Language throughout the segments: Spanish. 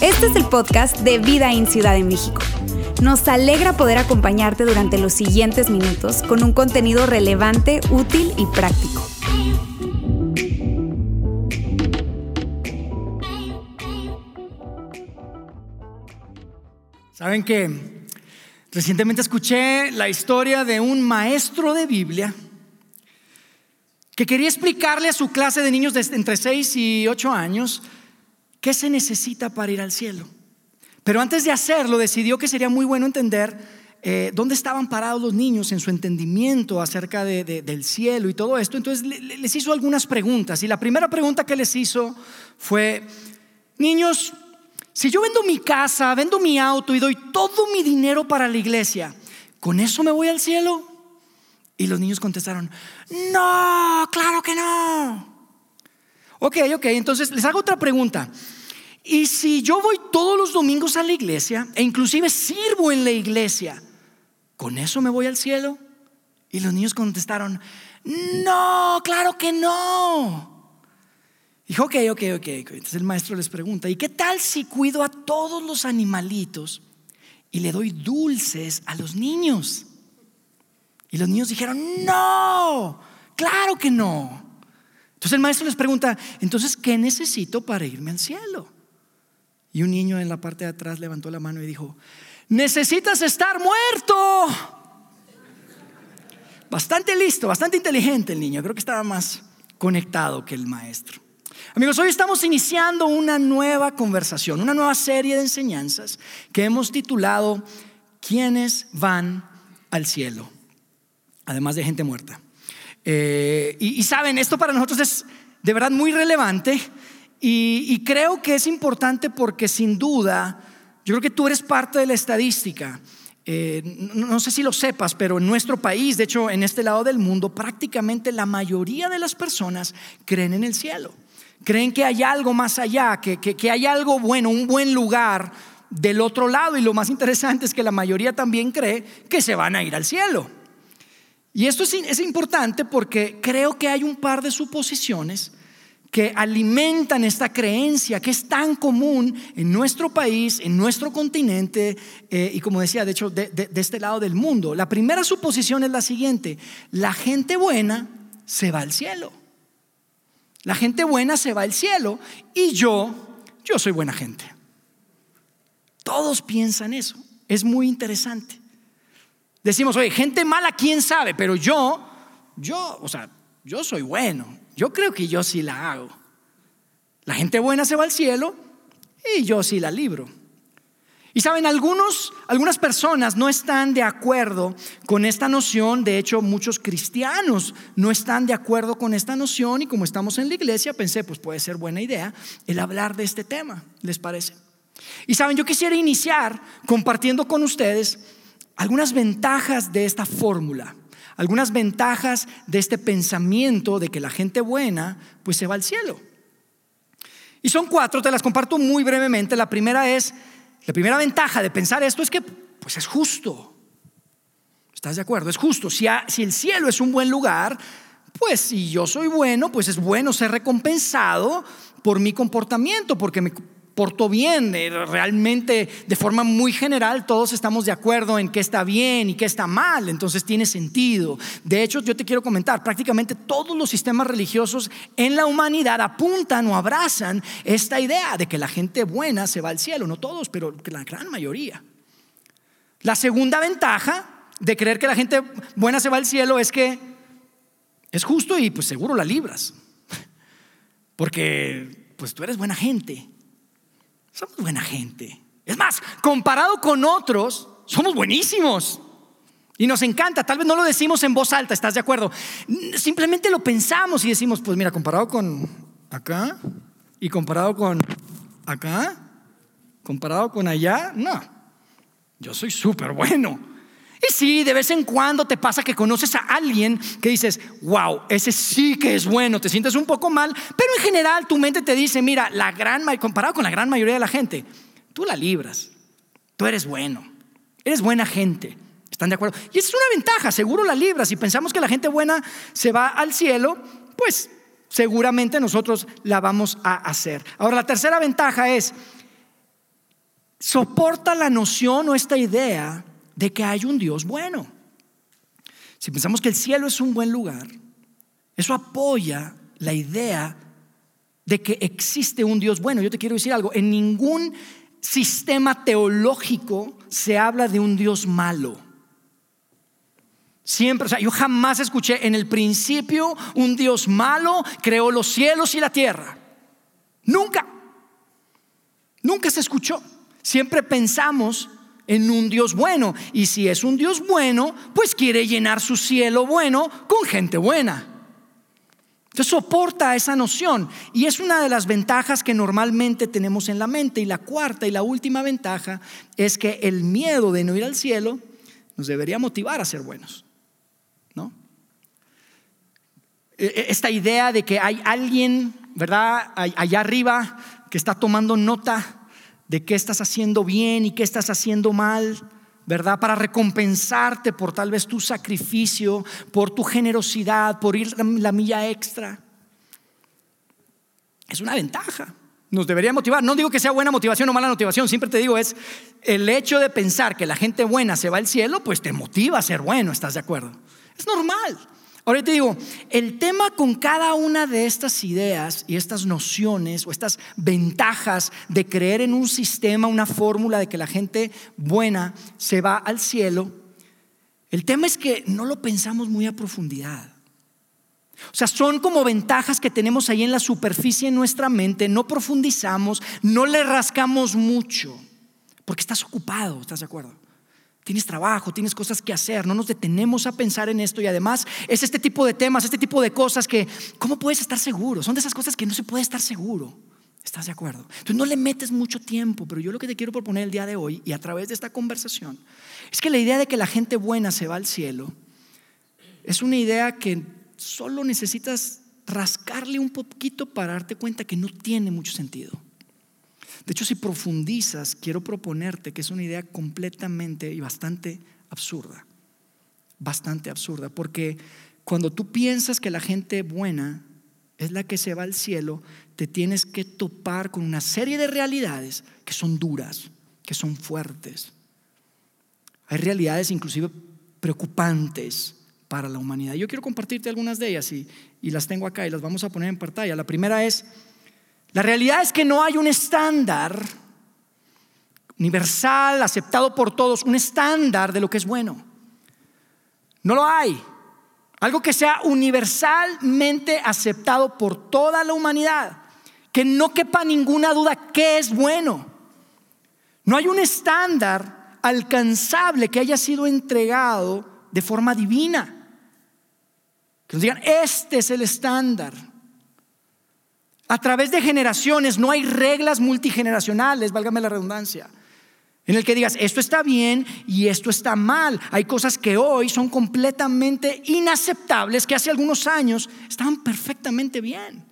Este es el podcast de Vida en Ciudad de México. Nos alegra poder acompañarte durante los siguientes minutos con un contenido relevante, útil y práctico. Saben que recientemente escuché la historia de un maestro de Biblia que quería explicarle a su clase de niños de entre 6 y 8 años qué se necesita para ir al cielo. Pero antes de hacerlo, decidió que sería muy bueno entender eh, dónde estaban parados los niños en su entendimiento acerca del cielo y todo esto. Entonces les hizo algunas preguntas. Y la primera pregunta que les hizo fue, niños, si yo vendo mi casa, vendo mi auto y doy todo mi dinero para la iglesia, ¿con eso me voy al cielo? Y los niños contestaron, no, claro que no. Ok, ok, entonces les hago otra pregunta. Y si yo voy todos los domingos a la iglesia e inclusive sirvo en la iglesia, ¿con eso me voy al cielo? Y los niños contestaron, no, claro que no. Dijo, ok, ok, ok. Entonces el maestro les pregunta, ¿y qué tal si cuido a todos los animalitos y le doy dulces a los niños? Y los niños dijeron, no, claro que no. Entonces el maestro les pregunta, entonces, ¿qué necesito para irme al cielo? Y un niño en la parte de atrás levantó la mano y dijo, necesitas estar muerto. Bastante listo, bastante inteligente el niño. Creo que estaba más conectado que el maestro. Amigos, hoy estamos iniciando una nueva conversación, una nueva serie de enseñanzas que hemos titulado ¿Quiénes van al cielo? Además de gente muerta. Eh, y, saben, esto para nosotros es de verdad muy relevante y, creo que es importante porque sin duda, yo creo que tú eres parte de la estadística. Eh, no, sé si lo sepas, pero en nuestro país, de hecho en este lado del mundo, prácticamente la mayoría de las personas creen en el cielo. Creen que hay algo más allá, que, que, hay algo bueno, un buen lugar del otro lado. Y lo más interesante es que la mayoría también cree que se van a ir al cielo. Y esto es, es importante porque creo que hay un par de suposiciones que alimentan esta creencia que es tan común en nuestro país, en nuestro continente eh, y como decía, de hecho, de, de este lado del mundo. La primera suposición es la siguiente, la gente buena se va al cielo. La gente buena se va al cielo y yo, yo soy buena gente. Todos piensan eso. Es muy interesante. Decimos, oye, gente mala, quién sabe, pero yo, yo, o sea, yo soy bueno. Yo creo que yo sí la hago. La gente buena se va al cielo y yo sí la libro. Y saben, algunos, algunas personas no están de acuerdo con esta noción, de hecho muchos cristianos no están de acuerdo con esta noción y como estamos en la iglesia pensé, pues puede ser buena idea el hablar de este tema, ¿les parece? Y saben, yo quisiera iniciar compartiendo con ustedes algunas ventajas de esta fórmula algunas ventajas de este pensamiento de que la gente buena pues se va al cielo. Y son cuatro, te las comparto muy brevemente. La primera es, la primera ventaja de pensar esto es que pues es justo. ¿Estás de acuerdo? Es justo. Si, el cielo es un buen lugar, pues si yo soy bueno, pues es bueno ser recompensado por mi comportamiento, porque me portó bien, eh, realmente de forma muy general todos estamos de acuerdo en qué está bien y qué está mal, entonces tiene sentido. De hecho, yo te quiero comentar, prácticamente todos los sistemas religiosos en la humanidad apuntan o abrazan esta idea de que la gente buena se va al cielo, no todos, pero la gran mayoría. La segunda ventaja de creer que la gente buena se va al cielo es que es justo y pues seguro la libras. Porque pues tú eres buena gente. Somos buena gente. Es más, comparado con otros, somos buenísimos. Y nos encanta, tal vez no lo decimos en voz alta, ¿estás de acuerdo? Simplemente lo pensamos y decimos, pues mira, comparado con acá y comparado con acá, comparado con allá, no, yo soy súper bueno. Y sí, de vez en cuando te pasa que conoces a alguien que dices, wow, ese sí que es bueno, te sientes un poco mal, pero en general tu mente te dice, mira, la gran, comparado con la gran mayoría de la gente, tú la libras, tú eres bueno, eres buena gente. ¿Están de acuerdo? Y esa es una ventaja, seguro la libras. Si pensamos que la gente buena se va al cielo, pues seguramente nosotros la vamos a hacer. Ahora, la tercera ventaja es, soporta la noción o esta idea de que hay un Dios bueno. Si pensamos que el cielo es un buen lugar, eso apoya la idea de que existe un Dios bueno. Yo te quiero decir algo, en ningún sistema teológico se habla de un Dios malo. Siempre, o sea, yo jamás escuché en el principio un Dios malo creó los cielos y la tierra. Nunca. Nunca se escuchó. Siempre pensamos en un Dios bueno. Y si es un Dios bueno, pues quiere llenar su cielo bueno con gente buena. Entonces soporta esa noción y es una de las ventajas que normalmente tenemos en la mente. Y la cuarta y la última ventaja es que el miedo de no ir al cielo nos debería motivar a ser buenos. ¿No? E, e, esta idea de que hay alguien, ¿verdad? Allá arriba que está tomando nota de qué estás haciendo bien y qué estás haciendo mal ¿verdad? Para recompensarte por tal vez tu sacrificio, por tu generosidad, por ir la milla extra. Es una ventaja. Nos debería motivar. No digo que sea buena motivación o mala motivación, siempre te digo, es el hecho de pensar que la gente buena se va al cielo, pues te motiva a ser bueno, ¿estás de acuerdo? Es normal. Ahora te digo, el tema con cada una de estas ideas y estas nociones o estas ventajas de creer en un sistema, una fórmula de que la gente buena se va al cielo, el tema es que no lo pensamos muy a profundidad. O sea, son como ventajas que tenemos ahí en la superficie en nuestra mente, no profundizamos, no le rascamos mucho, porque estás ocupado, ¿estás de acuerdo? Tienes trabajo, tienes cosas que hacer, no nos detenemos a pensar en esto y además es este tipo de temas, este tipo de cosas que, ¿cómo puedes estar seguro? Son de esas cosas que no se puede estar seguro. ¿Estás de acuerdo? Entonces no le metes mucho tiempo, pero yo lo que te quiero proponer el día de hoy y a través de esta conversación es que la idea de que la gente buena se va al cielo es una idea que solo necesitas rascarle un poquito para darte cuenta que no tiene mucho sentido. De hecho, si profundizas, quiero proponerte que es una idea completamente y bastante absurda. Bastante absurda, porque cuando tú piensas que la gente buena es la que se va al cielo, te tienes que topar con una serie de realidades que son duras, que son fuertes. Hay realidades inclusive preocupantes para la humanidad. Yo quiero compartirte algunas de ellas y, y las tengo acá y las vamos a poner en pantalla. La primera es la realidad es que no hay un estándar universal, aceptado por todos, un estándar de lo que es bueno. No lo hay. Algo que sea universalmente aceptado por toda la humanidad. Que no quepa ninguna duda que es bueno. No hay un estándar alcanzable que haya sido entregado de forma divina. Que nos digan, este es el estándar. A través de generaciones no hay reglas multigeneracionales, válgame la redundancia, en el que digas, esto está bien y esto está mal. Hay cosas que hoy son completamente inaceptables que hace algunos años estaban perfectamente bien.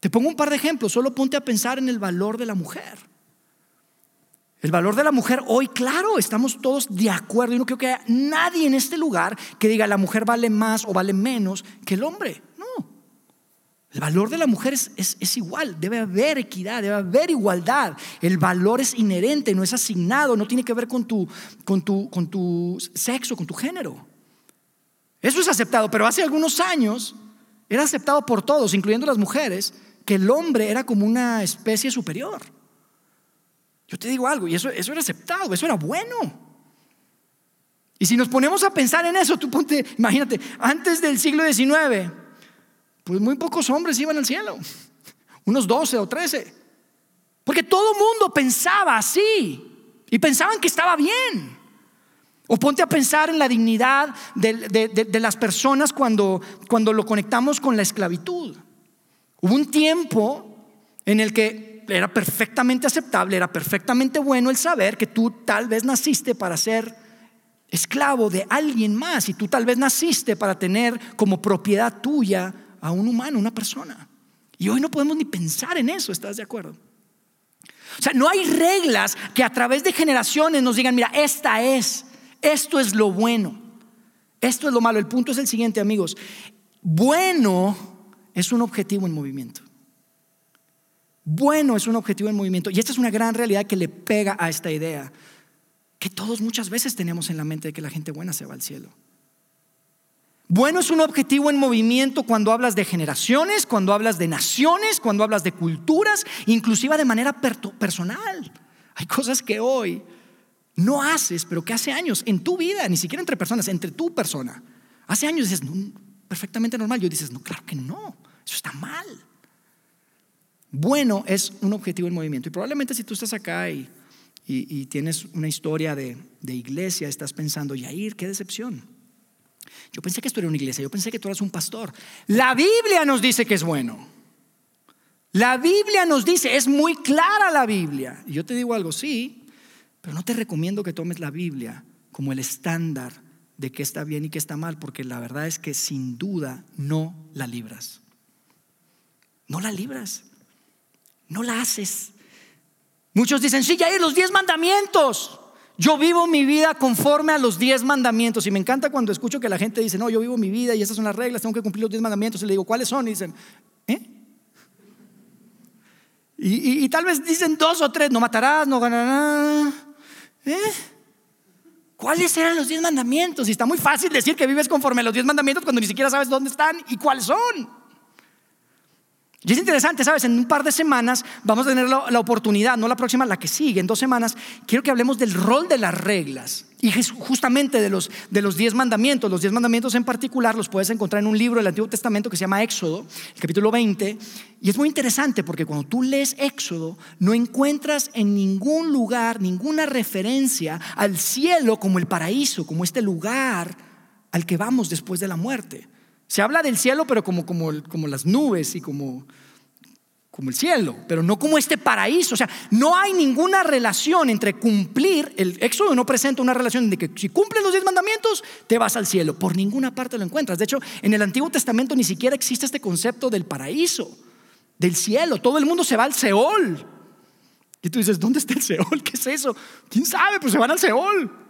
Te pongo un par de ejemplos, solo ponte a pensar en el valor de la mujer. El valor de la mujer hoy, claro, estamos todos de acuerdo y no creo que haya nadie en este lugar que diga la mujer vale más o vale menos que el hombre. El valor de la mujer es, igual, debe haber equidad, debe haber igualdad. El valor es inherente, no es asignado, no tiene que ver con tu, con tu, con tu sexo, con tu género. Eso es aceptado, pero hace algunos años era aceptado por todos, incluyendo las mujeres, que el hombre era como una especie superior. Yo te digo algo, y eso, eso era aceptado, eso era bueno. Y si nos ponemos a pensar en eso, tú ponte, imagínate, antes del siglo XIX, pues muy pocos hombres iban al cielo, unos 12 o 13. Porque todo mundo pensaba así y pensaban que estaba bien. O ponte a pensar en la dignidad de, las personas cuando, cuando lo conectamos con la esclavitud. Hubo un tiempo en el que era perfectamente aceptable, era perfectamente bueno el saber que tú tal vez naciste para ser esclavo de alguien más y tú tal vez naciste para tener como propiedad tuya a un humano, una persona. Y hoy no podemos ni pensar en eso, ¿estás de acuerdo? O sea, no hay reglas que a través de generaciones nos digan, mira, esta es, esto es lo bueno, esto es lo malo. El punto es el siguiente, amigos. Bueno es un objetivo en movimiento. Bueno es un objetivo en movimiento. Y esta es una gran realidad que le pega a esta idea que todos muchas veces tenemos en la mente de que la gente buena se va al cielo. Bueno es un objetivo en movimiento cuando hablas de generaciones, cuando hablas de naciones, cuando hablas de culturas, inclusive de manera personal. Hay cosas que hoy no haces, pero que hace años en tu vida, ni siquiera entre personas, entre tu persona. Hace años dices, perfectamente normal. Yo dices, no, claro que no, eso está mal. Bueno es un objetivo en movimiento. Y probablemente si tú estás acá y, tienes una historia de, de iglesia, estás pensando, Yair, qué decepción. Yo pensé que esto era una iglesia, yo pensé que tú eras un pastor. La Biblia nos dice que es bueno. La Biblia nos dice, es muy clara la Biblia. Y yo te digo algo, sí, pero no te recomiendo que tomes la Biblia como el estándar de qué está bien y qué está mal, porque la verdad es que sin duda no la libras. No la libras. No la haces. Muchos dicen, sí, ya hay los diez mandamientos. Yo vivo mi vida conforme a los diez mandamientos. Y me encanta cuando escucho que la gente dice, no, yo vivo mi vida y esas son las reglas, tengo que cumplir los diez mandamientos. Y le digo, ¿cuáles son? Y dicen, ¿eh? Y, tal vez dicen dos o tres, no matarás, no ganarás. ¿Eh? ¿Cuáles eran los diez mandamientos? Y está muy fácil decir que vives conforme a los diez mandamientos cuando ni siquiera sabes dónde están y cuáles son. Y es interesante, ¿sabes? En un par de semanas vamos a tener la, oportunidad, no la próxima, la que sigue, en dos semanas, quiero que hablemos del rol de las reglas y justamente de los, de los diez mandamientos. Los diez mandamientos en particular los puedes encontrar en un libro del Antiguo Testamento que se llama Éxodo, el capítulo 20. Y es muy interesante porque cuando tú lees Éxodo, no encuentras en ningún lugar ninguna referencia al cielo como el paraíso, como este lugar al que vamos después de la muerte. Se habla del cielo, pero como, como, como las nubes y como, como el cielo, pero no como este paraíso. O sea, no hay ninguna relación entre cumplir, el Éxodo no presenta una relación de que si cumples los diez mandamientos, te vas al cielo. Por ninguna parte lo encuentras. De hecho, en el Antiguo Testamento ni siquiera existe este concepto del paraíso, del cielo. Todo el mundo se va al Seol. Y tú dices, ¿dónde está el Seol? ¿Qué es eso? ¿Quién sabe? Pues se van al Seol.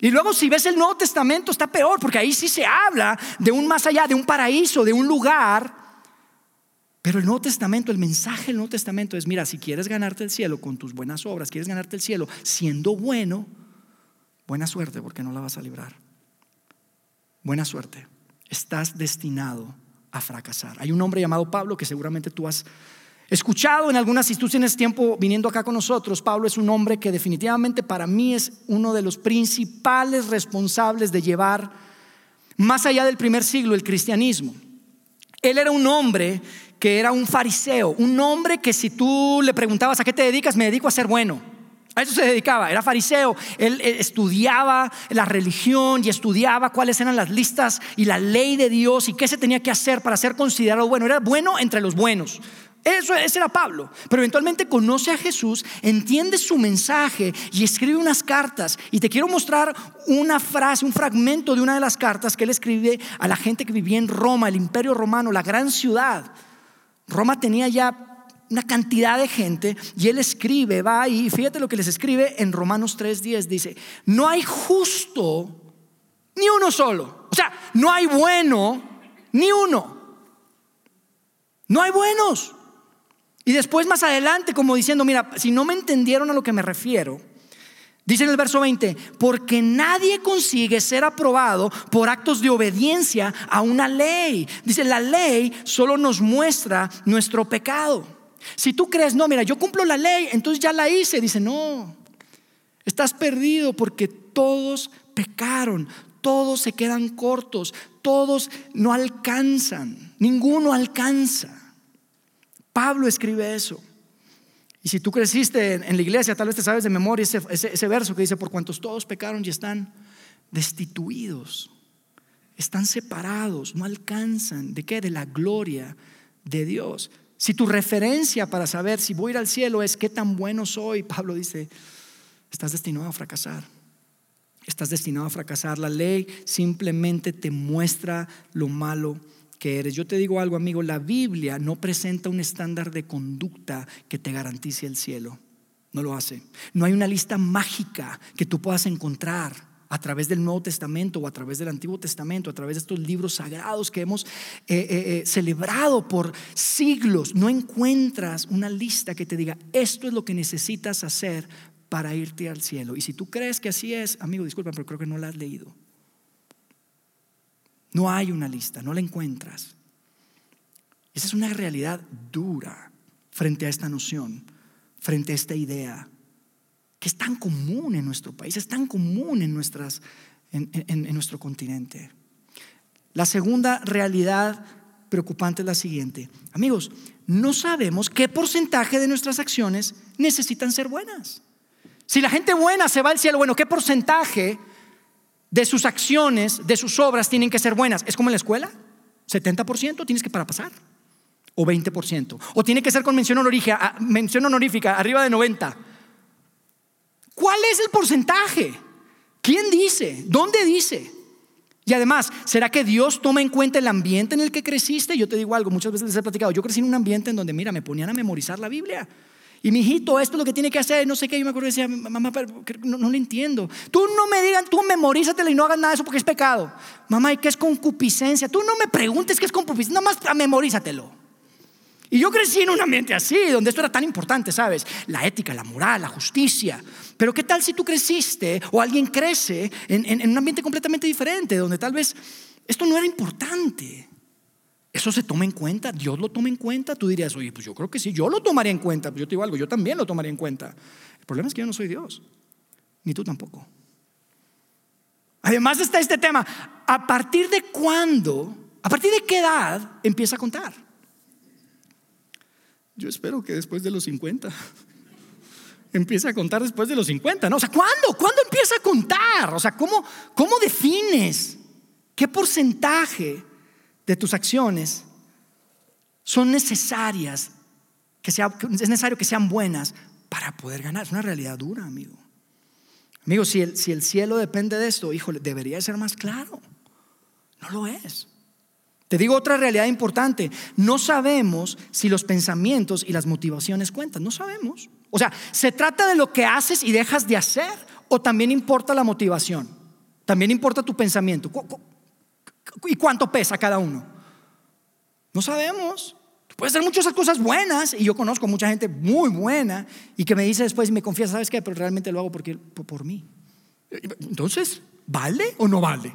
Y luego si ves el Nuevo Testamento está peor, porque ahí sí se habla de un más allá, de un paraíso, de un lugar. Pero el Nuevo Testamento, el mensaje del Nuevo Testamento es, mira, si quieres ganarte el cielo con tus buenas obras, quieres ganarte el cielo siendo bueno, buena suerte porque no la vas a librar. Buena suerte. Estás destinado a fracasar. Hay un hombre llamado Pablo que seguramente tú has escuchado en algunas instituciones tiempo viniendo acá con nosotros, Pablo es un hombre que definitivamente para mí es uno de los principales responsables de llevar más allá del primer siglo el cristianismo. Él era un hombre que era un fariseo, un hombre que si tú le preguntabas a qué te dedicas, me dedico a ser bueno. A eso se dedicaba, era fariseo. Él estudiaba la religión y estudiaba cuáles eran las listas y la ley de Dios y qué se tenía que hacer para ser considerado bueno. Era bueno entre los buenos. Eso, ese era Pablo. Pero eventualmente conoce a Jesús, entiende su mensaje y escribe unas cartas. Y te quiero mostrar una frase, un fragmento de una de las cartas que él escribe a la gente que vivía en Roma, el imperio romano, la gran ciudad. Roma tenía ya una cantidad de gente y él escribe, va ahí, fíjate lo que les escribe en Romanos 3:10, dice, no hay justo ni uno solo. O sea, no hay bueno ni uno. No hay buenos. Y después más adelante, como diciendo, mira, si no me entendieron a lo que me refiero, dice en el verso 20, porque nadie consigue ser aprobado por actos de obediencia a una ley. Dice, la ley solo nos muestra nuestro pecado. Si tú crees, no, mira, yo cumplo la ley, entonces ya la hice, dice, no, estás perdido porque todos pecaron, todos se quedan cortos, todos no alcanzan, ninguno alcanza. Pablo escribe eso. Y si tú creciste en, la iglesia, tal vez te sabes de memoria ese, ese verso que dice, por cuantos todos pecaron y están destituidos, están separados, no alcanzan. ¿De qué? De la gloria de Dios. Si tu referencia para saber si voy a ir al cielo es qué tan bueno soy, Pablo dice, estás destinado a fracasar. Estás destinado a fracasar. La ley simplemente te muestra lo malo que eres. Yo te digo algo, amigo, la Biblia no presenta un estándar de conducta que te garantice el cielo. No lo hace. No hay una lista mágica que tú puedas encontrar a través del Nuevo Testamento o a través del Antiguo Testamento, a través de estos libros sagrados que hemos eh, eh, eh, celebrado por siglos, no encuentras una lista que te diga, esto es lo que necesitas hacer para irte al cielo. Y si tú crees que así es, amigo, disculpa, pero creo que no la has leído. No hay una lista, no la encuentras. Esa es una realidad dura frente a esta noción, frente a esta idea que es tan común en nuestro país, es tan común en, nuestras, en, nuestro continente. La segunda realidad preocupante es la siguiente. Amigos, no sabemos qué porcentaje de nuestras acciones necesitan ser buenas. Si la gente buena se va al cielo, bueno, ¿qué porcentaje de sus acciones, de sus obras tienen que ser buenas? ¿Es como en la escuela? ¿70% tienes que para pasar? ¿O 20%? ¿O tiene que ser con mención honorífica, mención honorífica arriba de 90? ¿Cuál es el porcentaje? ¿Quién dice? ¿Dónde dice? Y además, ¿será que Dios toma en cuenta el ambiente en el que creciste? Yo te digo algo, muchas veces les he platicado, yo crecí en un ambiente en donde, mira, me ponían a memorizar la Biblia. Y mi hijito, esto es lo que tiene que hacer, no sé qué, yo me acuerdo y decía, mamá, no, no, entiendo. Tú no me digan, tú memorízatela y no hagas nada de eso porque es pecado. Mamá, ¿y qué es concupiscencia? Tú no me preguntes qué es concupiscencia, nada más memorízatelo. Y yo crecí en un ambiente así, donde esto era tan importante, ¿sabes? La ética, la moral, la justicia. Pero ¿qué tal si tú creciste o alguien crece en, un ambiente completamente diferente, donde tal vez esto no era importante? ¿Eso se toma en cuenta? ¿Dios lo toma en cuenta? Tú dirías, oye, pues yo creo que sí, yo lo tomaría en cuenta. Pues yo te digo algo, yo también lo tomaría en cuenta. El problema es que yo no soy Dios, ni tú tampoco. Además está este tema, ¿a partir de cuándo, a partir de qué edad empieza a contar? Yo espero que después de los 50 empiece a contar después de los 50, ¿no? O sea, ¿cuándo? ¿Cuándo empieza a contar? O sea, ¿cómo, cómo defines qué porcentaje de tus acciones son necesarias, que sea, es necesario que sean buenas para poder ganar? Es una realidad dura, amigo. Amigo, si el, si el cielo depende de esto, híjole, debería ser más claro. No lo es. Te digo otra realidad importante. No sabemos si los pensamientos y las motivaciones cuentan. No sabemos. O sea, ¿se trata de lo que haces y dejas de hacer o también importa la motivación? También importa tu pensamiento. ¿Y cuánto pesa cada uno? No sabemos. Puedes hacer muchas cosas buenas y yo conozco mucha gente muy buena y que me dice después y me confiesa, ¿sabes qué? Pero realmente lo hago porque, por mí. Entonces, ¿vale o no vale?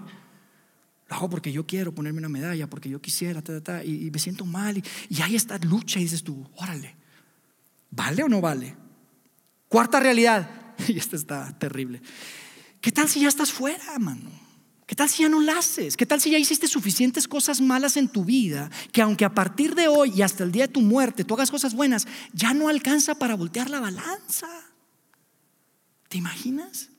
Lo hago porque yo quiero ponerme una medalla, porque yo quisiera, y, me siento mal. Y, y hay esta lucha y dices tú, órale, ¿vale o no vale? Cuarta realidad, y esta está terrible. ¿Qué tal si ya estás fuera, mano? ¿Qué tal si ya no la haces? ¿Qué tal si ya hiciste suficientes cosas malas en tu vida que aunque a partir de hoy y hasta el día de tu muerte tú hagas cosas buenas, ya no alcanza para voltear la balanza? ¿Te imaginas?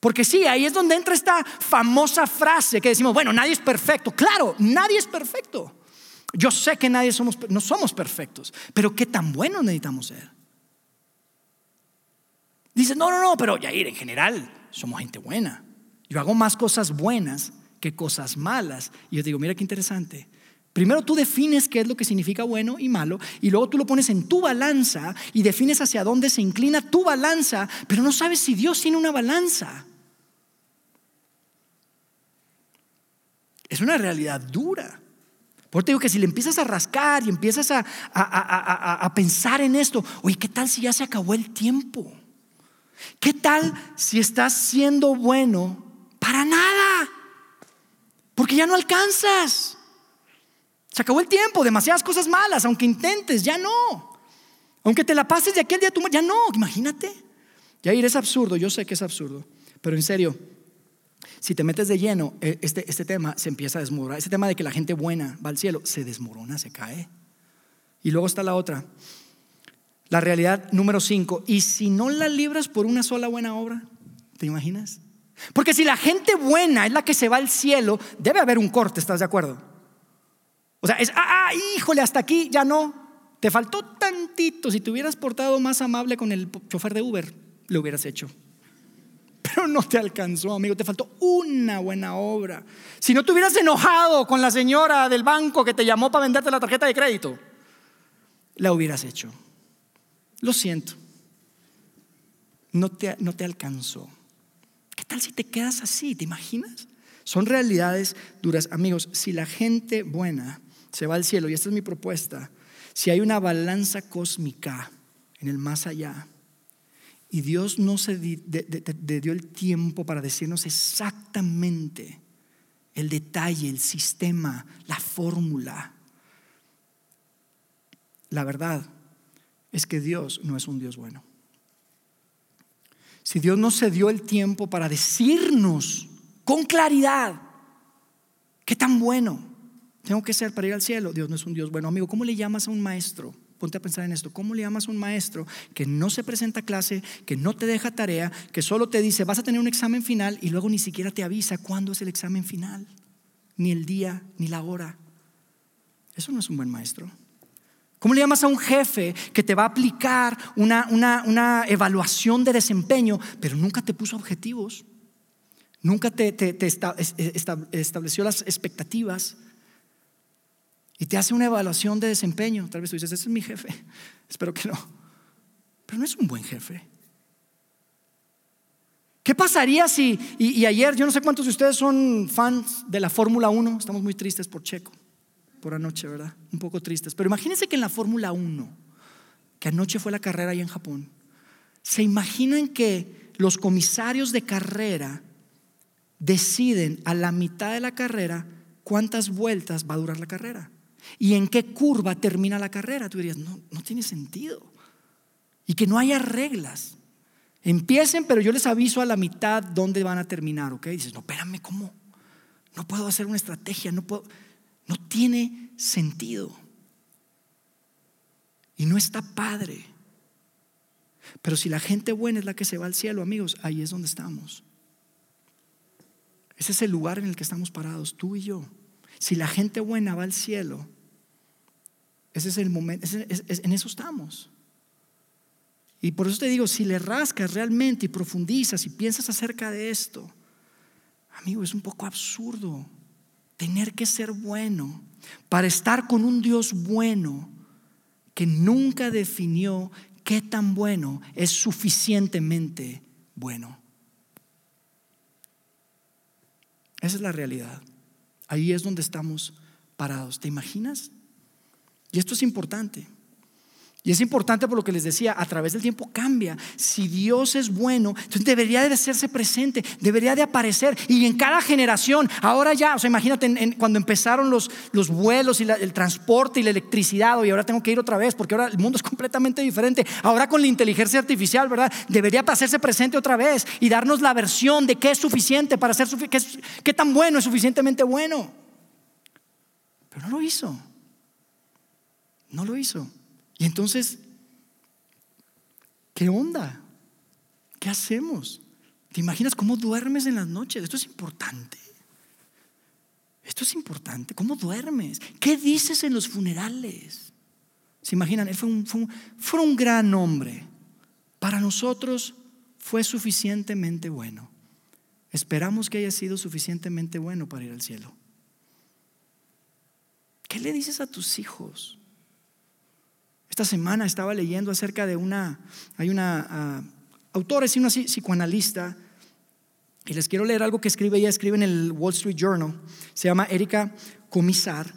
Porque sí, ahí es donde entra esta famosa frase que decimos, bueno, nadie es perfecto. Claro, nadie es perfecto. Yo sé que nadie somos, no somos perfectos, pero qué tan buenos necesitamos ser. Dice, no, no, no, pero Yair, en general somos gente buena. Yo hago más cosas buenas que cosas malas. Y yo digo, mira qué interesante. Primero tú defines qué es lo que significa bueno y malo y luego tú lo pones en tu balanza y defines hacia dónde se inclina tu balanza, pero no sabes si Dios tiene una balanza. es una realidad dura. Por te digo que si le empiezas a rascar y empiezas a, a, pensar en esto, oye, ¿qué tal si ya se acabó el tiempo? ¿Qué tal si estás siendo bueno para nada? Porque ya no alcanzas. Se acabó el tiempo, demasiadas cosas malas, aunque intentes, ya no. Aunque te la pases de aquel día, tú, ya no, imagínate. Ya ir es absurdo, yo sé que es absurdo, pero en serio, si te metes de lleno, eh, este, este tema se empieza a desmoronar. Ese tema de que la gente buena va al cielo, se desmorona, se cae. Y luego está la otra. La realidad número cinco. ¿Y si no la libras por una sola buena obra? ¿Te imaginas? Porque si la gente buena es la que se va al cielo, debe haber un corte, ¿estás de acuerdo? O sea, es, ah, ah híjole, hasta aquí ya no. Te faltó tantito. Si te hubieras portado más amable con el chofer de Uber, lo hubieras hecho pero no te alcanzó, amigo, te faltó una buena obra. Si no te hubieras enojado con la señora del banco que te llamó para venderte la tarjeta de crédito, la hubieras hecho. Lo siento, no te, no te alcanzó. tal si te quedas así? ¿Te imaginas? Son realidades duras. Amigos, si la gente buena se va al cielo, y esta es mi propuesta, si hay una balanza cósmica en el más allá, y Dios no se dio el tiempo para decirnos exactamente el detalle, el sistema, la fórmula. La verdad es que Dios no es un Dios bueno. Si Dios no se dio el tiempo para decirnos con claridad qué tan bueno tengo que ser para ir al cielo, Dios no es un Dios bueno. Amigo, ¿cómo le llamas a un maestro? Ponte a pensar en esto. ¿Cómo le llamas a un maestro que no se presenta a clase, que no te deja tarea, que solo te dice vas a tener un examen final y luego ni siquiera te avisa cuándo es el examen final? Ni el día, ni la hora. Eso no es un buen maestro. ¿Cómo le llamas a un jefe que te va a aplicar una, una, evaluación de desempeño, pero nunca te puso objetivos? Nunca te, estableció las expectativas y te hace una evaluación de desempeño. Tal vez tú dices, ese es mi jefe. Espero que no. Pero no es un buen jefe. ¿Qué pasaría si, y, y ayer, yo no sé cuántos de ustedes son fans de la Fórmula 1, estamos muy tristes por Checo por anoche, ¿verdad? Un poco tristes. Pero imagínense que en la Fórmula 1, que anoche fue la carrera ahí en Japón, ¿se imaginan que los comisarios de carrera deciden a la mitad de la carrera cuántas vueltas va a durar la carrera? ¿Y en qué curva termina la carrera? Tú dirías, no, no tiene sentido. Y que no haya reglas. Empiecen, pero yo les aviso a la mitad dónde van a terminar, ¿ok? dices, no, espérame, ¿cómo? No puedo hacer una estrategia, no puedo. No tiene sentido. Y no está padre. Pero si la gente buena es la que se va al cielo, amigos, ahí es donde estamos. Ese es el lugar en el que estamos parados, tú y yo. Si la gente buena va al cielo, ese es el momento, en eso estamos. Y por eso te digo, si le rascas realmente y profundizas y piensas acerca de esto, amigo, es un poco absurdo tener que ser bueno para estar con un Dios bueno que nunca definió qué tan bueno es suficientemente bueno. Esa es la realidad. Ahí es donde estamos parados. ¿Te imaginas? Y esto es importante. Y es importante por lo que les decía, a través del tiempo cambia. Si Dios es bueno, entonces debería de hacerse presente, debería de aparecer. Y en cada generación, ahora ya, o sea, imagínate cuando empezaron los, los vuelos y el transporte y la electricidad, y ahora tengo que ir otra vez porque ahora el mundo es completamente diferente. Ahora con la inteligencia artificial, ¿verdad? Debería hacerse presente otra vez y darnos la versión de qué es suficiente para ser, qué, qué tan bueno es suficientemente bueno. Pero no lo hizo. No lo hizo. Y entonces, ¿qué onda? ¿Qué hacemos? ¿Te imaginas cómo duermes en las noches? Esto es importante. Esto es importante. ¿Cómo duermes? ¿Qué dices en los funerales? ¿Se imaginan? Él fue un, fue un gran hombre. Para nosotros fue suficientemente bueno. Esperamos que haya sido suficientemente bueno para ir al cielo. ¿Qué le dices a tus hijos? Esta semana estaba leyendo acerca de una, hay una uh, autora, es una psicoanalista, y les quiero leer algo que escribe, ella escribe en el Wall Street Journal, se llama Erika Comisar,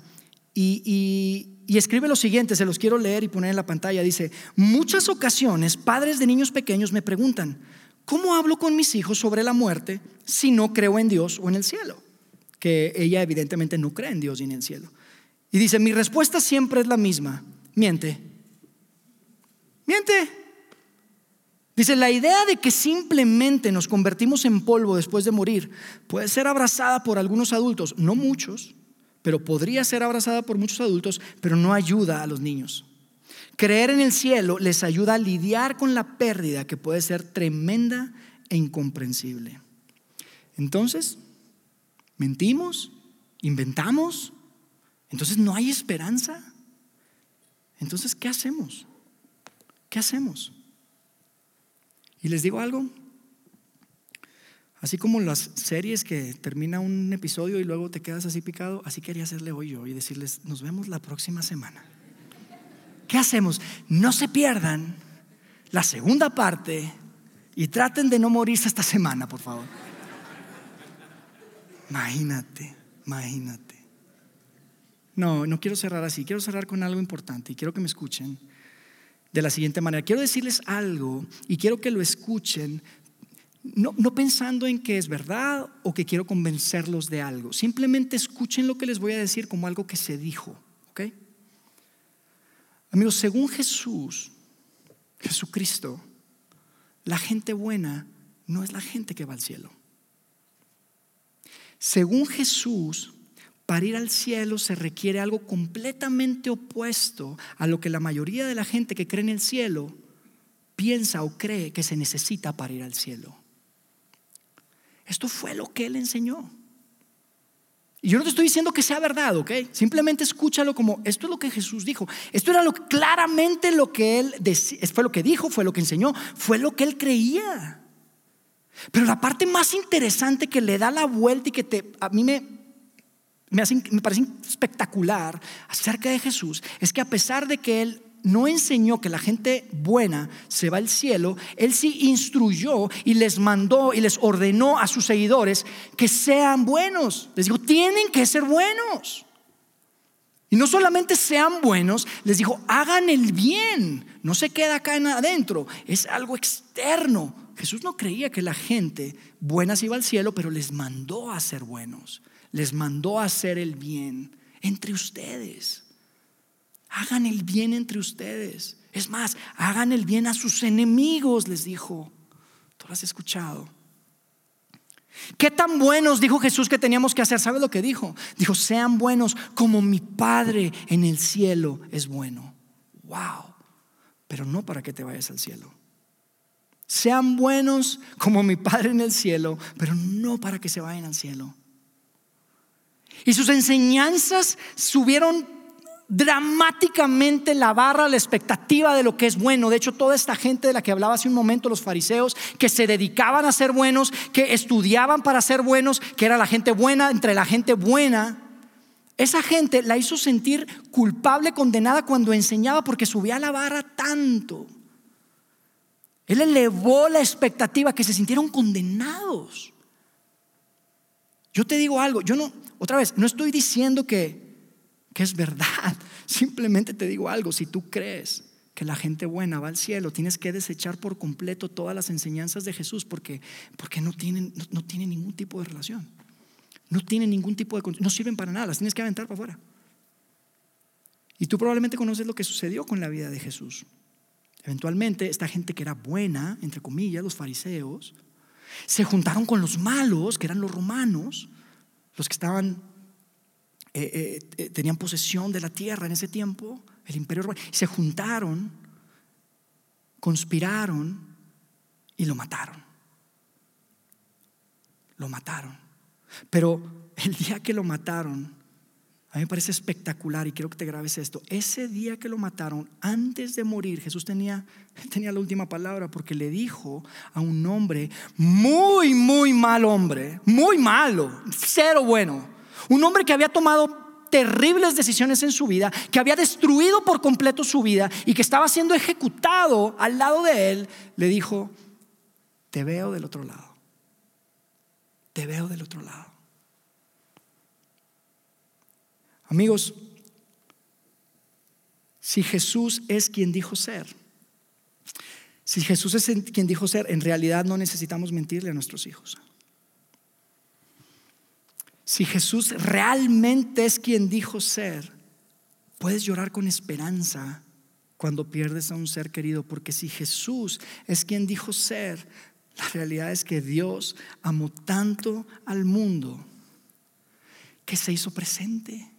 y, y escribe lo siguiente, se los quiero leer y poner en la pantalla, dice, muchas ocasiones padres de niños pequeños me preguntan, ¿cómo hablo con mis hijos sobre la muerte si no creo en Dios o en el cielo? Que ella evidentemente no cree en Dios ni en el cielo. Y dice, mi respuesta siempre es la misma, miente. Miente. Dice, la idea de que simplemente nos convertimos en polvo después de morir puede ser abrazada por algunos adultos, no muchos, pero podría ser abrazada por muchos adultos, pero no ayuda a los niños. Creer en el cielo les ayuda a lidiar con la pérdida que puede ser tremenda e incomprensible. Entonces, mentimos, inventamos, entonces no hay esperanza. Entonces, ¿qué hacemos? ¿Qué hacemos? Y les digo algo, así como las series que termina un episodio y luego te quedas así picado, así quería hacerle hoy yo y decirles, nos vemos la próxima semana. ¿Qué hacemos? No se pierdan la segunda parte y traten de no morirse esta semana, por favor. Imagínate, imagínate. No, no quiero cerrar así, quiero cerrar con algo importante y quiero que me escuchen de la siguiente manera. Quiero decirles algo y quiero que lo escuchen, no, no, pensando en que es verdad o que quiero convencerlos de algo. Simplemente escuchen lo que les voy a decir como algo que se dijo. ¿ok? Amigos, según Jesús, Jesucristo, la gente buena no es la gente que va al cielo. Según Jesús, para ir al cielo se requiere algo completamente opuesto a lo que la mayoría de la gente que cree en el cielo piensa o cree que se necesita para ir al cielo. Esto fue lo que él enseñó. Y yo no te estoy diciendo que sea verdad, ¿ok? Simplemente escúchalo como esto es lo que Jesús dijo. Esto era lo, claramente lo que él fue lo que dijo, fue lo que enseñó, fue lo que él creía. Pero la parte más interesante que le da la vuelta y que te, a mí me, me, parece espectacular acerca de Jesús es que a pesar de que él no enseñó que la gente buena se va al cielo, Él sí instruyó y les mandó y les ordenó a sus seguidores que sean buenos. Les dijo, tienen que ser buenos. Y no solamente sean buenos, les dijo, hagan el bien. No se queda acá adentro, es algo externo. Jesús no creía que la gente buena se iba al cielo, pero les mandó a ser buenos. Les mandó hacer el bien entre ustedes. Hagan el bien entre ustedes. Es más, hagan el bien a sus enemigos, les dijo. Tú lo has escuchado. ¿Qué tan buenos dijo Jesús que teníamos que hacer? ¿Sabe lo que dijo? Dijo, sean buenos como mi Padre en el cielo es bueno. Wow. Pero no para que te vayas al cielo. Sean buenos como mi Padre en el cielo, pero no para que se vayan al cielo. Y sus enseñanzas subieron dramáticamente la barra, la expectativa de lo que es bueno. De hecho, toda esta gente de la que hablaba hace un momento, los fariseos, que se dedicaban a ser buenos, que estudiaban para ser buenos, que era la gente buena entre la gente buena, esa gente la hizo sentir culpable, condenada cuando enseñaba porque subía la barra tanto. Él elevó la expectativa que se sintieron condenados. Yo te digo algo, yo no, otra vez, no estoy diciendo que que es verdad. Simplemente te digo algo, si tú crees que la gente buena va al cielo, tienes que desechar por completo todas las enseñanzas de Jesús porque, porque no, tienen, no, tienen ningún tipo de relación. No tienen ningún tipo de... No sirven para nada, las tienes que aventar para afuera. Y tú probablemente conoces lo que sucedió con la vida de Jesús. Eventualmente, esta gente que era buena, entre comillas, los fariseos, se juntaron con los malos, que eran los romanos, los que estaban eh, eh, eh, tenían posesión de la tierra en ese tiempo, el imperio romano, se juntaron, conspiraron y lo mataron. Lo mataron. Pero el día que lo mataron, a mí me parece espectacular y quiero que te grabes esto. Ese día que lo mataron, antes de morir, Jesús tenía, tenía la última palabra porque le dijo a un hombre, muy, muy mal hombre, muy malo, cero bueno, un hombre que había tomado terribles decisiones en su vida, que había destruido por completo su vida y que estaba siendo ejecutado al lado de él, le dijo, te veo del otro lado. Te veo del otro lado. Amigos, si Jesús es quien dijo ser, si Jesús es quien dijo ser, en realidad no necesitamos mentirle a nuestros hijos. Si Jesús realmente es quien dijo ser, puedes llorar con esperanza cuando pierdes a un ser querido, porque si Jesús es quien dijo ser, la realidad es que Dios amó tanto al mundo que se hizo presente.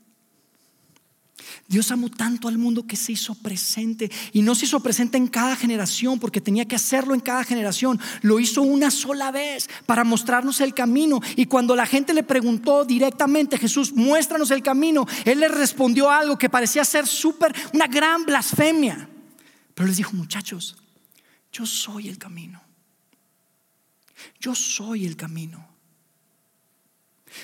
Dios amó tanto al mundo que se hizo presente y no se hizo presente en cada generación porque tenía que hacerlo en cada generación. Lo hizo una sola vez para mostrarnos el camino. Y cuando la gente le preguntó directamente, Jesús, muéstranos el camino, Él les respondió algo que parecía ser súper, una gran blasfemia. Pero les dijo, muchachos, yo soy el camino. Yo soy el camino.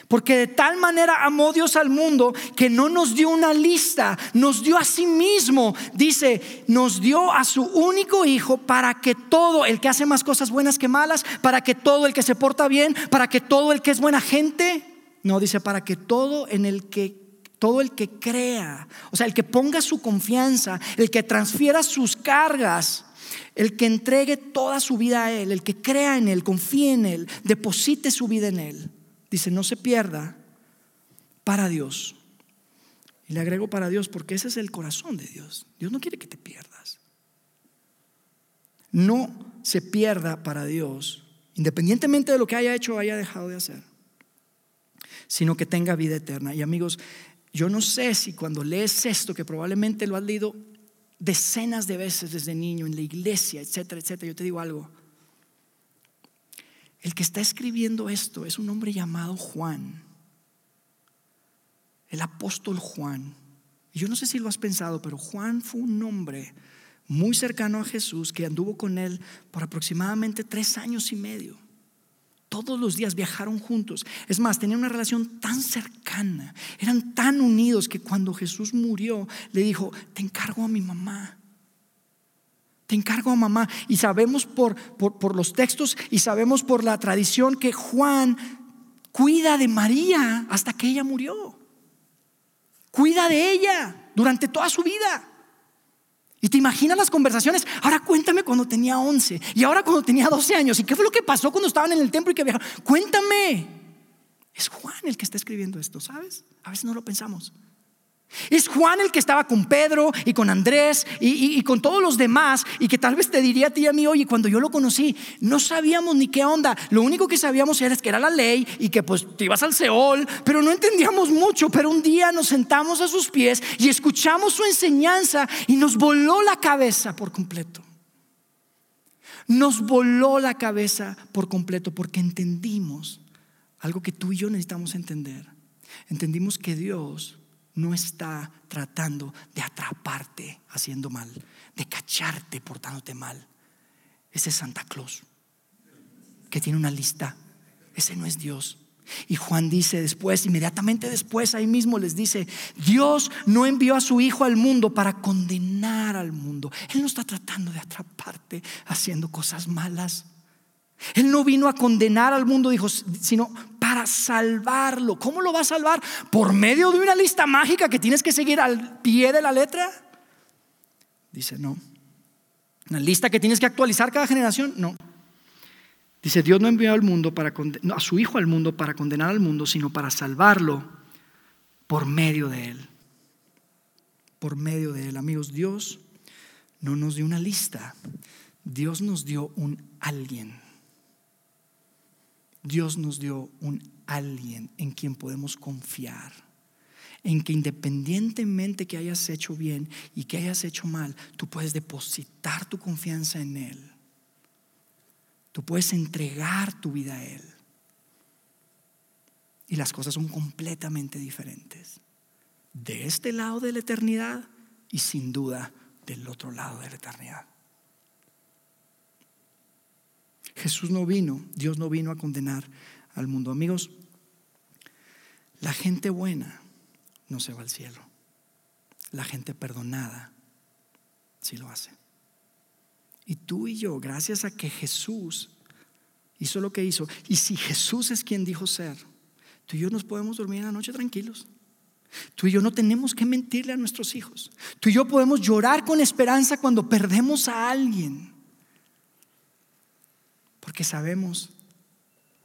Porque de tal manera amó Dios al mundo que no nos dio una lista, nos dio a sí mismo. Dice, nos dio a su único hijo para que todo el que hace más cosas buenas que malas, para que todo el que se porta bien, para que todo el que es buena gente, No, dice para que todo en el que todo el que crea, o sea, el que ponga su confianza, el que transfiera sus cargas, el que entregue toda su vida a Él, el que crea en Él, confíe en Él, deposite su vida en Él. Dice, no se pierda para Dios. Y le agrego para Dios porque ese es el corazón de Dios. Dios no quiere que te pierdas. No se pierda para Dios, independientemente de lo que haya hecho o haya dejado de hacer, sino que tenga vida eterna. Y amigos, yo no sé si cuando lees esto, que probablemente lo has leído decenas de veces desde niño en la iglesia, etcétera, etcétera, yo te digo algo. El que está escribiendo esto es un hombre llamado Juan, el apóstol Juan. Yo no sé si lo has pensado, pero Juan fue un hombre muy cercano a Jesús que anduvo con él por aproximadamente tres años y medio. Todos los días viajaron juntos. Es más, tenían una relación tan cercana, eran tan unidos que cuando Jesús murió, le dijo, te encargo a mi mamá. Te encargo a mamá. Y sabemos por, por, los textos y sabemos por la tradición que Juan cuida de María hasta que ella murió. Cuida de ella durante toda su vida. Y te imaginas las conversaciones. Ahora cuéntame cuando tenía 11 y ahora cuando tenía 12 años. ¿Y qué fue lo que pasó cuando estaban en el templo y que viajaron? Cuéntame. Es Juan el que está escribiendo esto, ¿sabes? A veces no lo pensamos. Es Juan el que estaba con Pedro y con Andrés y, con todos los demás y que tal vez te diría a ti y a mí, oye, cuando yo lo conocí, no sabíamos ni qué onda. Lo único que sabíamos era que era la ley y que pues te ibas al Seol, pero no entendíamos mucho. Pero un día nos sentamos a sus pies y escuchamos su enseñanza y nos voló la cabeza por completo. Nos voló la cabeza por completo porque entendimos algo que tú y yo necesitamos entender. Entendimos que Dios no está tratando de atraparte haciendo mal, de cacharte portándote mal. Ese es Santa Claus, que tiene una lista. Ese no es Dios. Y Juan dice después, inmediatamente después, ahí mismo les dice, Dios no envió a su Hijo al mundo para condenar al mundo. Él no está tratando de atraparte haciendo cosas malas. Él no vino a condenar al mundo, dijo, sino para salvarlo. ¿Cómo lo va a salvar? ¿Por medio de una lista mágica que tienes que seguir al pie de la letra? Dice, no. ¿Una lista que tienes que actualizar cada generación? No. Dice, Dios no envió al mundo para a su Hijo al mundo para condenar al mundo, sino para salvarlo por medio de Él. Por medio de Él. Amigos, Dios no nos dio una lista. Dios nos dio un alguien. Dios nos dio un alguien en quien podemos confiar, en que independientemente que hayas hecho bien y que hayas hecho mal, tú puedes depositar tu confianza en Él. Tú puedes entregar tu vida a Él. Y las cosas son completamente diferentes. De este lado de la eternidad y sin duda del otro lado de la eternidad. Jesús no vino, Dios no vino a condenar al mundo. Amigos, la gente buena no se va al cielo. La gente perdonada sí lo hace. Y tú y yo, gracias a que Jesús hizo lo que hizo, y si Jesús es quien dijo ser, tú y yo nos podemos dormir en la noche tranquilos. Tú y yo no tenemos que mentirle a nuestros hijos. Tú y yo podemos llorar con esperanza cuando perdemos a alguien. Sabemos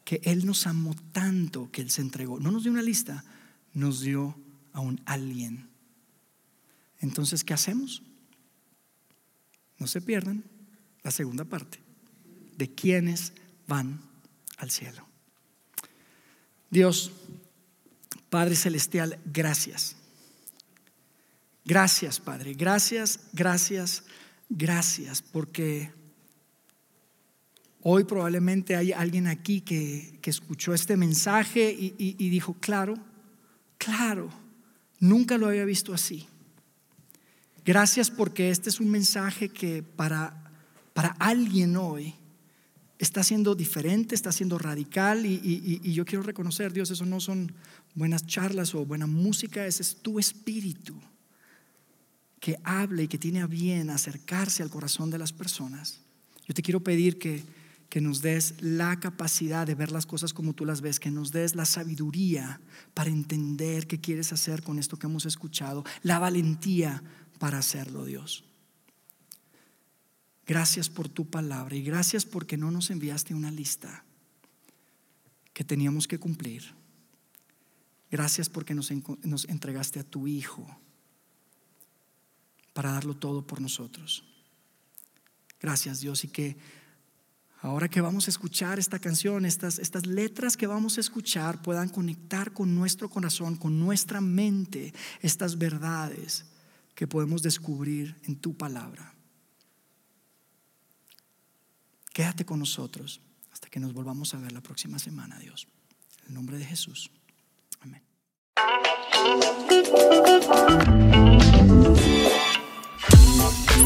que Él nos amó tanto que Él se entregó. No nos dio una lista, nos dio a un alguien. Entonces, ¿qué hacemos? No se pierdan la segunda parte de quienes van al cielo. Dios, Padre Celestial, gracias. Gracias, Padre. Gracias, gracias, gracias, porque Hoy probablemente hay alguien aquí que, escuchó este mensaje y, y, dijo, claro, claro, nunca lo había visto así. Gracias porque este es un mensaje que para, para alguien hoy está siendo diferente, está siendo radical y, y, yo quiero reconocer, Dios, eso no son buenas charlas o buena música, ese es tu espíritu que habla y que tiene a bien acercarse al corazón de las personas. Yo te quiero pedir que que nos des la capacidad de ver las cosas como tú las ves, que nos des la sabiduría para entender qué quieres hacer con esto que hemos escuchado, la valentía para hacerlo, Dios. Gracias por tu palabra y gracias porque no nos enviaste una lista que teníamos que cumplir. Gracias porque nos, nos entregaste a tu Hijo para darlo todo por nosotros. Gracias Dios y que ahora que vamos a escuchar esta canción, estas, estas letras que vamos a escuchar puedan conectar con nuestro corazón, con nuestra mente, estas verdades que podemos descubrir en tu palabra. Quédate con nosotros hasta que nos volvamos a ver la próxima semana, Dios. En el nombre de Jesús. Amén.